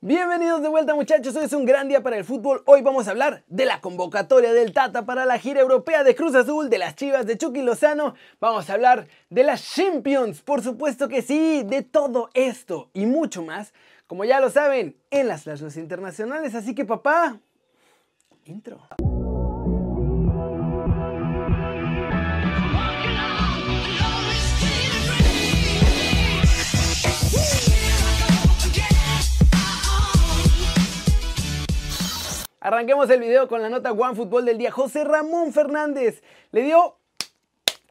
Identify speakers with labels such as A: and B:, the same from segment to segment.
A: Bienvenidos de vuelta muchachos, hoy es un gran día para el fútbol. Hoy vamos a hablar de la convocatoria del Tata para la gira europea de Cruz Azul, de las Chivas de Chucky Lozano. Vamos a hablar de las Champions, por supuesto que sí, de todo esto y mucho más, como ya lo saben, en las clases internacionales. Así que papá, intro. Arranquemos el video con la nota One Fútbol del día. José Ramón Fernández le dio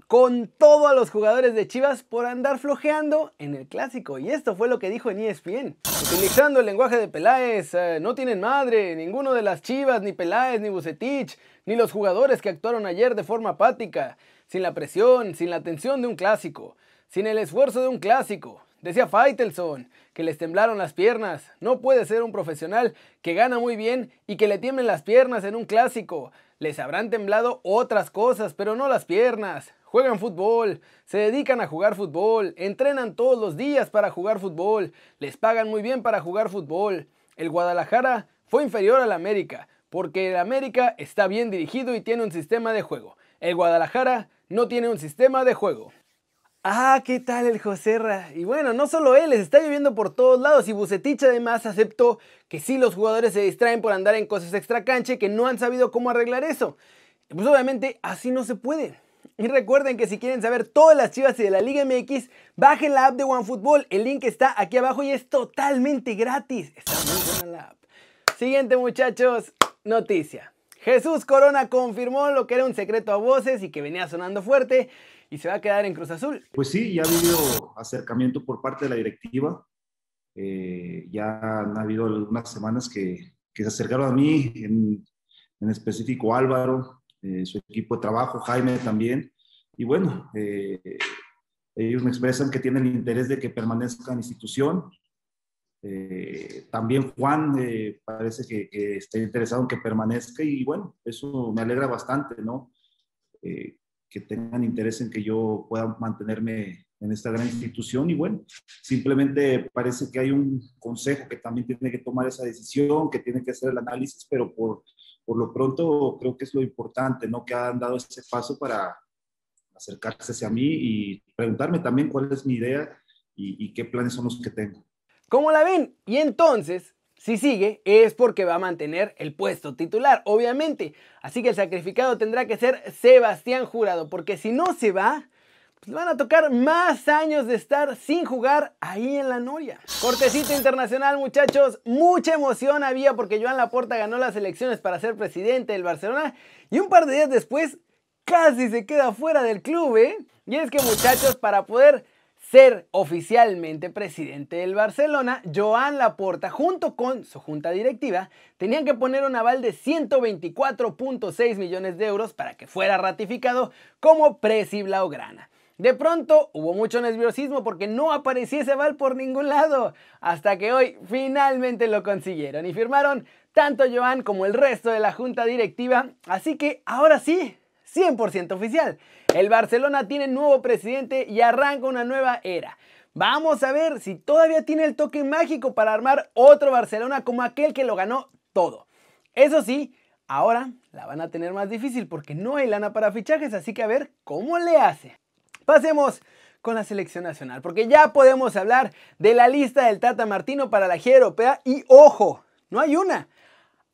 A: con todo a los jugadores de Chivas por andar flojeando en el clásico. Y esto fue lo que dijo en ESPN. Utilizando el lenguaje de Peláez, eh, no tienen madre, ninguno de las Chivas, ni Peláez, ni Bucetich, ni los jugadores que actuaron ayer de forma apática, sin la presión, sin la tensión de un clásico, sin el esfuerzo de un clásico. Decía Faitelson que les temblaron las piernas. No puede ser un profesional que gana muy bien y que le tiemblen las piernas en un clásico. Les habrán temblado otras cosas, pero no las piernas. Juegan fútbol, se dedican a jugar fútbol, entrenan todos los días para jugar fútbol, les pagan muy bien para jugar fútbol. El Guadalajara fue inferior al América, porque el América está bien dirigido y tiene un sistema de juego. El Guadalajara no tiene un sistema de juego. Ah, ¿qué tal el Joserra? Y bueno, no solo él, les está lloviendo por todos lados y Bucetich además aceptó que sí los jugadores se distraen por andar en cosas extra cancha y que no han sabido cómo arreglar eso. Pues obviamente así no se puede. Y recuerden que si quieren saber todas las chivas y de la Liga MX, bajen la app de OneFootball. El link está aquí abajo y es totalmente gratis. Está muy buena la app. Siguiente muchachos, noticia. Jesús Corona confirmó lo que era un secreto a voces y que venía sonando fuerte y se va a quedar en Cruz Azul.
B: Pues sí, ya ha habido acercamiento por parte de la directiva. Eh, ya han habido algunas semanas que, que se acercaron a mí, en, en específico Álvaro, eh, su equipo de trabajo, Jaime también. Y bueno, eh, ellos me expresan que tienen el interés de que permanezca en institución. Eh, también Juan eh, parece que, que, está interesado en que permanezca y bueno, eso me alegra bastante, ¿no? Eh, que tengan interés en que yo pueda mantenerme en esta gran institución y bueno, simplemente parece que hay un consejo que también tiene que tomar esa decisión, que tiene que hacer el análisis, pero por, por lo pronto creo que es lo importante, ¿no? Que han dado ese paso para acercarse hacia mí y preguntarme también cuál es mi idea y, y qué planes son los que tengo.
A: ¿Cómo la ven? Y entonces, si sigue, es porque va a mantener el puesto titular, obviamente. Así que el sacrificado tendrá que ser Sebastián Jurado, porque si no se va, pues van a tocar más años de estar sin jugar ahí en la Noria. Cortecito internacional, muchachos. Mucha emoción había porque Joan Laporta ganó las elecciones para ser presidente del Barcelona y un par de días después casi se queda fuera del club, ¿eh? Y es que, muchachos, para poder ser oficialmente presidente del Barcelona, Joan Laporta junto con su junta directiva tenían que poner un aval de 124.6 millones de euros para que fuera ratificado como presi blaugrana. De pronto hubo mucho nerviosismo porque no aparecía ese aval por ningún lado, hasta que hoy finalmente lo consiguieron y firmaron tanto Joan como el resto de la junta directiva, así que ahora sí, 100% oficial. El Barcelona tiene nuevo presidente y arranca una nueva era. Vamos a ver si todavía tiene el toque mágico para armar otro Barcelona como aquel que lo ganó todo. Eso sí, ahora la van a tener más difícil porque no hay lana para fichajes, así que a ver cómo le hace. Pasemos con la selección nacional, porque ya podemos hablar de la lista del Tata Martino para la gira europea y ojo, no hay una,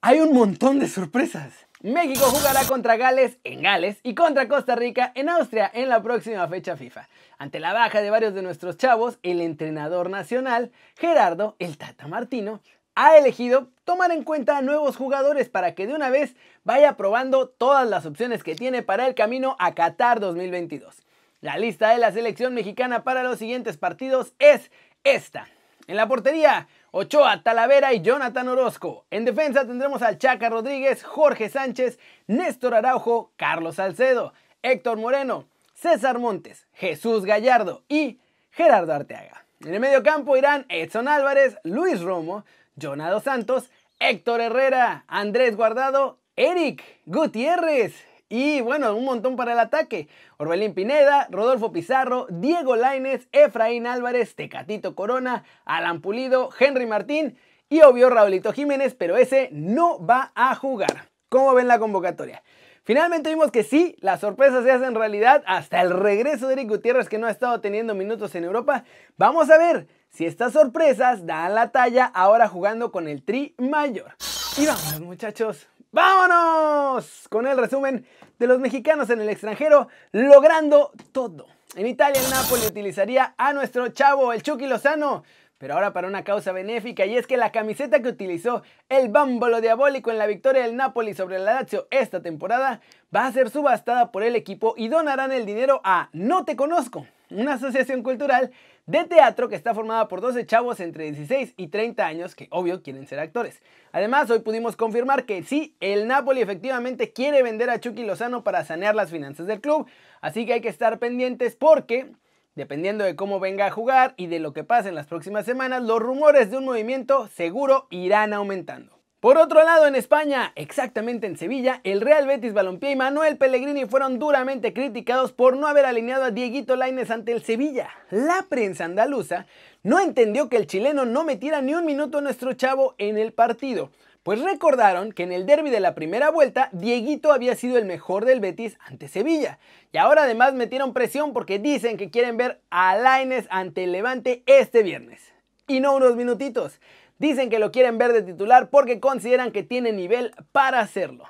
A: hay un montón de sorpresas. México jugará contra Gales en Gales y contra Costa Rica en Austria en la próxima fecha FIFA. Ante la baja de varios de nuestros chavos, el entrenador nacional, Gerardo El Tata Martino, ha elegido tomar en cuenta nuevos jugadores para que de una vez vaya probando todas las opciones que tiene para el camino a Qatar 2022. La lista de la selección mexicana para los siguientes partidos es esta. En la portería, Ochoa, Talavera y Jonathan Orozco. En defensa tendremos al Chaca Rodríguez, Jorge Sánchez, Néstor Araujo, Carlos Salcedo, Héctor Moreno, César Montes, Jesús Gallardo y Gerardo Arteaga. En el medio campo irán Edson Álvarez, Luis Romo, Jonado Santos, Héctor Herrera, Andrés Guardado, Eric Gutiérrez, y bueno, un montón para el ataque. Orbelín Pineda, Rodolfo Pizarro, Diego Laines, Efraín Álvarez, Tecatito Corona, Alan Pulido, Henry Martín y obvio Raulito Jiménez, pero ese no va a jugar. ¿Cómo ven la convocatoria? Finalmente vimos que sí, las sorpresas se hacen realidad hasta el regreso de Eric Gutiérrez que no ha estado teniendo minutos en Europa. Vamos a ver si estas sorpresas dan la talla ahora jugando con el Tri Mayor. Y vámonos muchachos, vámonos con el resumen de los mexicanos en el extranjero logrando todo. En Italia el Napoli utilizaría a nuestro chavo, el Chucky Lozano, pero ahora para una causa benéfica y es que la camiseta que utilizó el bámbolo diabólico en la victoria del Napoli sobre el Lazio esta temporada va a ser subastada por el equipo y donarán el dinero a No Te Conozco, una asociación cultural de teatro que está formada por 12 chavos entre 16 y 30 años que obvio quieren ser actores. Además, hoy pudimos confirmar que sí, el Napoli efectivamente quiere vender a Chucky Lozano para sanear las finanzas del club, así que hay que estar pendientes porque Dependiendo de cómo venga a jugar y de lo que pase en las próximas semanas, los rumores de un movimiento seguro irán aumentando. Por otro lado, en España, exactamente en Sevilla, el Real Betis Balompié y Manuel Pellegrini fueron duramente criticados por no haber alineado a Dieguito Lainez ante el Sevilla. La prensa andaluza no entendió que el chileno no metiera ni un minuto a nuestro chavo en el partido, pues recordaron que en el derby de la primera vuelta, Dieguito había sido el mejor del Betis ante Sevilla. Y ahora además metieron presión porque dicen que quieren ver a Lainez ante el Levante este viernes. Y no unos minutitos. Dicen que lo quieren ver de titular porque consideran que tiene nivel para hacerlo.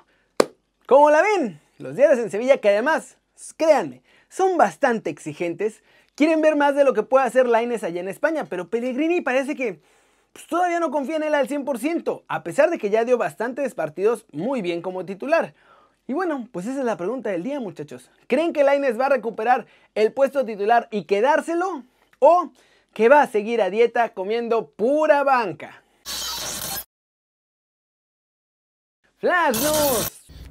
A: ¿Cómo la ven? Los diarios en Sevilla que además, créanme, son bastante exigentes. Quieren ver más de lo que puede hacer Laines allá en España, pero Pellegrini parece que pues, todavía no confía en él al 100%, a pesar de que ya dio bastantes partidos muy bien como titular. Y bueno, pues esa es la pregunta del día, muchachos. ¿Creen que Laines va a recuperar el puesto titular y quedárselo? ¿O que va a seguir a dieta comiendo pura banca? Flash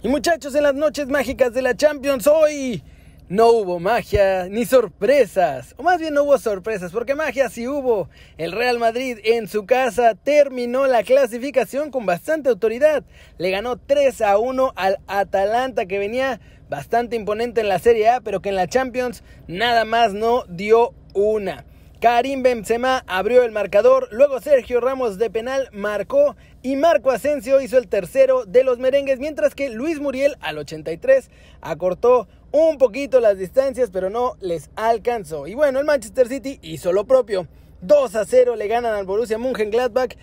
A: Y muchachos, en las noches mágicas de la Champions hoy no hubo magia ni sorpresas. O más bien no hubo sorpresas, porque magia sí hubo. El Real Madrid en su casa terminó la clasificación con bastante autoridad. Le ganó 3 a 1 al Atalanta que venía bastante imponente en la Serie A, pero que en la Champions nada más no dio una. Karim Benzema abrió el marcador, luego Sergio Ramos de penal marcó y Marco Asensio hizo el tercero de los merengues, mientras que Luis Muriel al 83 acortó un poquito las distancias, pero no les alcanzó. Y bueno, el Manchester City hizo lo propio. 2 a 0 le ganan al Borussia Mönchengladbach.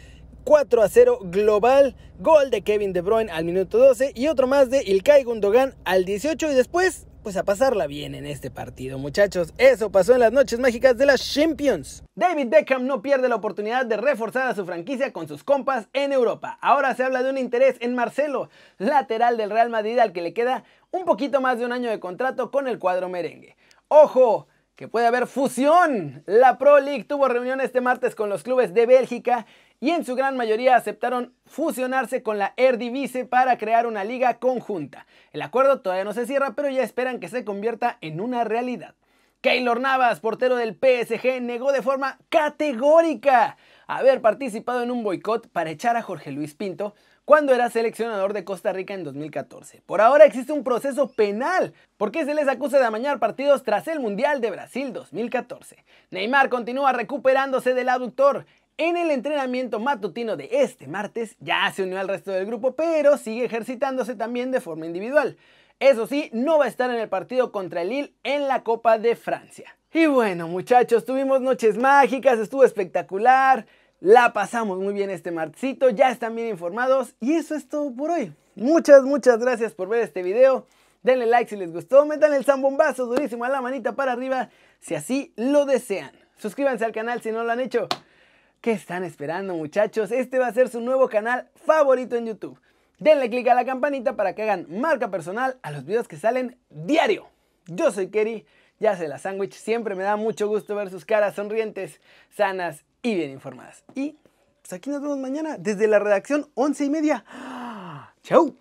A: 4 a 0 global, gol de Kevin De Bruyne al minuto 12 y otro más de Ilkay Gundogan al 18 y después pues a pasarla bien en este partido, muchachos. Eso pasó en las noches mágicas de las Champions. David Beckham no pierde la oportunidad de reforzar a su franquicia con sus compas en Europa. Ahora se habla de un interés en Marcelo, lateral del Real Madrid al que le queda un poquito más de un año de contrato con el cuadro merengue. ¡Ojo! que puede haber fusión. La Pro League tuvo reunión este martes con los clubes de Bélgica y en su gran mayoría aceptaron fusionarse con la Eredivisie para crear una liga conjunta. El acuerdo todavía no se cierra, pero ya esperan que se convierta en una realidad. Keylor Navas, portero del PSG, negó de forma categórica haber participado en un boicot para echar a Jorge Luis Pinto cuando era seleccionador de Costa Rica en 2014. Por ahora existe un proceso penal porque se les acusa de amañar partidos tras el Mundial de Brasil 2014. Neymar continúa recuperándose del aductor en el entrenamiento matutino de este martes ya se unió al resto del grupo, pero sigue ejercitándose también de forma individual. Eso sí, no va a estar en el partido contra el Lille en la Copa de Francia. Y bueno, muchachos, tuvimos noches mágicas, estuvo espectacular. La pasamos muy bien este martesito, ya están bien informados y eso es todo por hoy. Muchas, muchas gracias por ver este video. Denle like si les gustó, metan el zambombazo durísimo a la manita para arriba si así lo desean. Suscríbanse al canal si no lo han hecho. ¿Qué están esperando muchachos? Este va a ser su nuevo canal favorito en YouTube. Denle click a la campanita para que hagan marca personal a los videos que salen diario. Yo soy Kerry, ya sé la sándwich, siempre me da mucho gusto ver sus caras sonrientes, sanas y bien informadas. Y pues aquí nos vemos mañana desde la redacción 11 y media. ¡Chau!